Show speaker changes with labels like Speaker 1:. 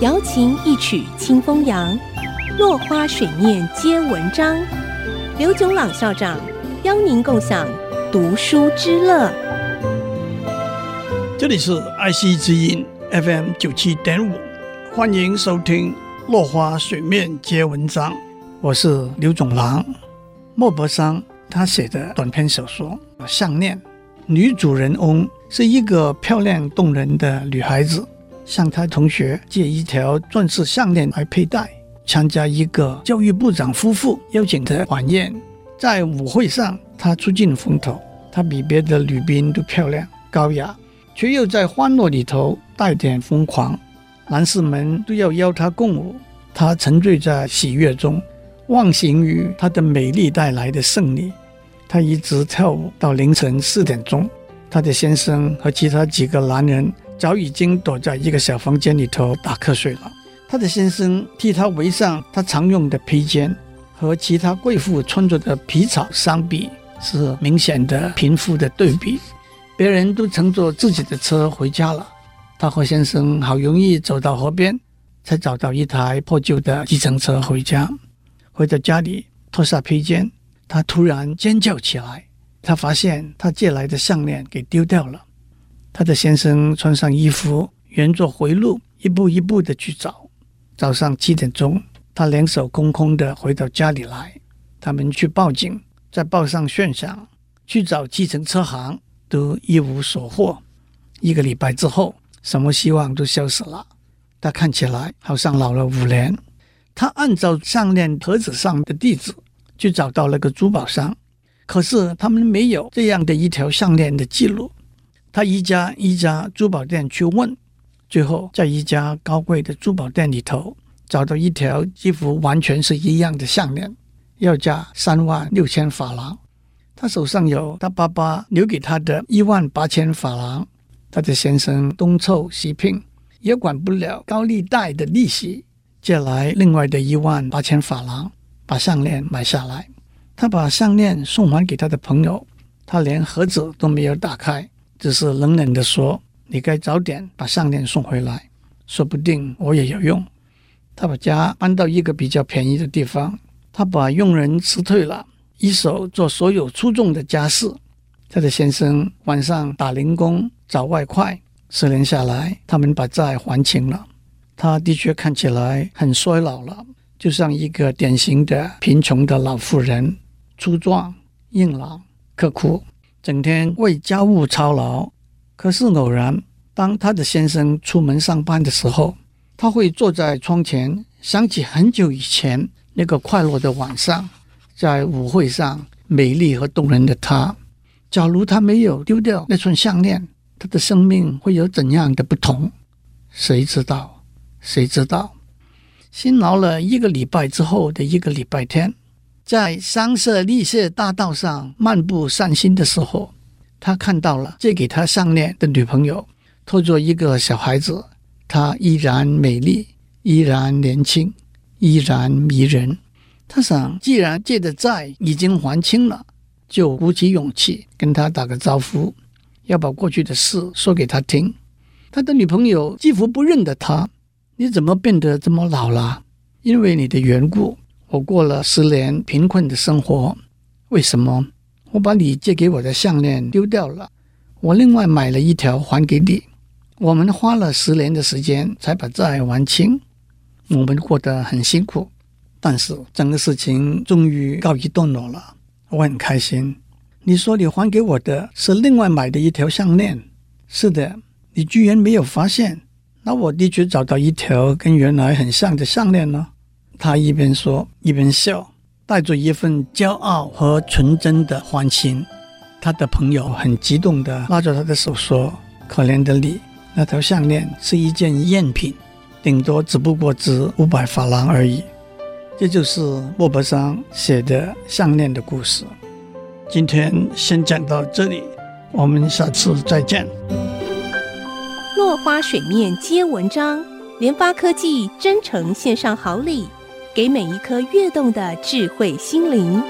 Speaker 1: 瑶琴一曲清风扬，落花水面皆文章。刘炯朗校长邀您共享读书之乐。
Speaker 2: 这里是爱惜之音 FM 九七点五，欢迎收听《落花水面皆文章》，我是刘炯朗。莫泊桑他写的短篇小说《项链》，女主人翁是一个漂亮动人的女孩子，向她同学借一条钻石项链来佩戴，参加一个教育部长夫妇邀请的晚宴。在舞会上，她出尽风头，她比别的女宾都漂亮高雅，却又在欢乐里头带点疯狂。男士们都要邀她共舞，她沉醉在喜悦中。忘形于她的美丽带来的胜利，她一直跳舞到凌晨四点钟。她的先生和其他几个男人早已经躲在一个小房间里头打瞌睡了。她的先生替她围上她常用的披肩，和其他贵妇穿着的皮草相比，是明显的贫富的对比。别人都乘坐自己的车回家了，她和先生好容易走到河边，才找到一台破旧的计程车回家。回到家里，脱下披肩，他突然尖叫起来。他发现他借来的项链给丢掉了。他的先生穿上衣服，沿着回路一步一步的去找。早上七点钟，他两手空空的回到家里来。他们去报警，在报上悬赏，去找计程车行，都一无所获。一个礼拜之后，什么希望都消失了。他看起来好像老了五年。他按照项链盒子上的地址去找到了个珠宝商，可是他们没有这样的一条项链的记录。他一家一家珠宝店去问，最后在一家高贵的珠宝店里头找到一条几乎完全是一样的项链，要价三万六千法郎。他手上有他爸爸留给他的一万八千法郎。他的先生东凑西拼，也管不了高利贷的利息。借来另外的一万八千法郎，把项链买下来。他把项链送还给他的朋友，他连盒子都没有打开，只是冷冷地说：“你该早点把项链送回来，说不定我也有用。”他把家搬到一个比较便宜的地方，他把佣人辞退了，一手做所有粗重的家事。他的先生晚上打零工找外快，十年下来，他们把债还清了。他的确看起来很衰老了，就像一个典型的贫穷的老妇人，粗壮、硬朗、刻苦，整天为家务操劳。可是偶然，当他的先生出门上班的时候，他会坐在窗前，想起很久以前那个快乐的晚上，在舞会上美丽和动人的她。假如他没有丢掉那串项链，他的生命会有怎样的不同？谁知道？谁知道，辛劳了一个礼拜之后的一个礼拜天，在香榭丽舍大道上漫步散心的时候，他看到了借给他项链的女朋友拖着一个小孩子，她依然美丽，依然年轻，依然迷人。他想，既然借的债已经还清了，就鼓起勇气跟他打个招呼，要把过去的事说给他听。他的女朋友几乎不认得他。你怎么变得这么老了？因为你的缘故，我过了十年贫困的生活。为什么？我把你借给我的项链丢掉了，我另外买了一条还给你。我们花了十年的时间才把债还清，我们过得很辛苦，但是整个事情终于告一段落了，我很开心。你说你还给我的是另外买的一条项链，是的，你居然没有发现。那我的确找到一条跟原来很像的项链呢。他一边说一边笑，带着一份骄傲和纯真的欢欣。他的朋友很激动地拉着他的手说：“可怜的你，那条项链是一件赝品，顶多只不过值五百法郎而已。”这就是莫泊桑写的项链的故事。今天先讲到这里，我们下次再见。
Speaker 1: 落花水面皆文章，联发科技真诚献上好礼，给每一颗跃动的智慧心灵。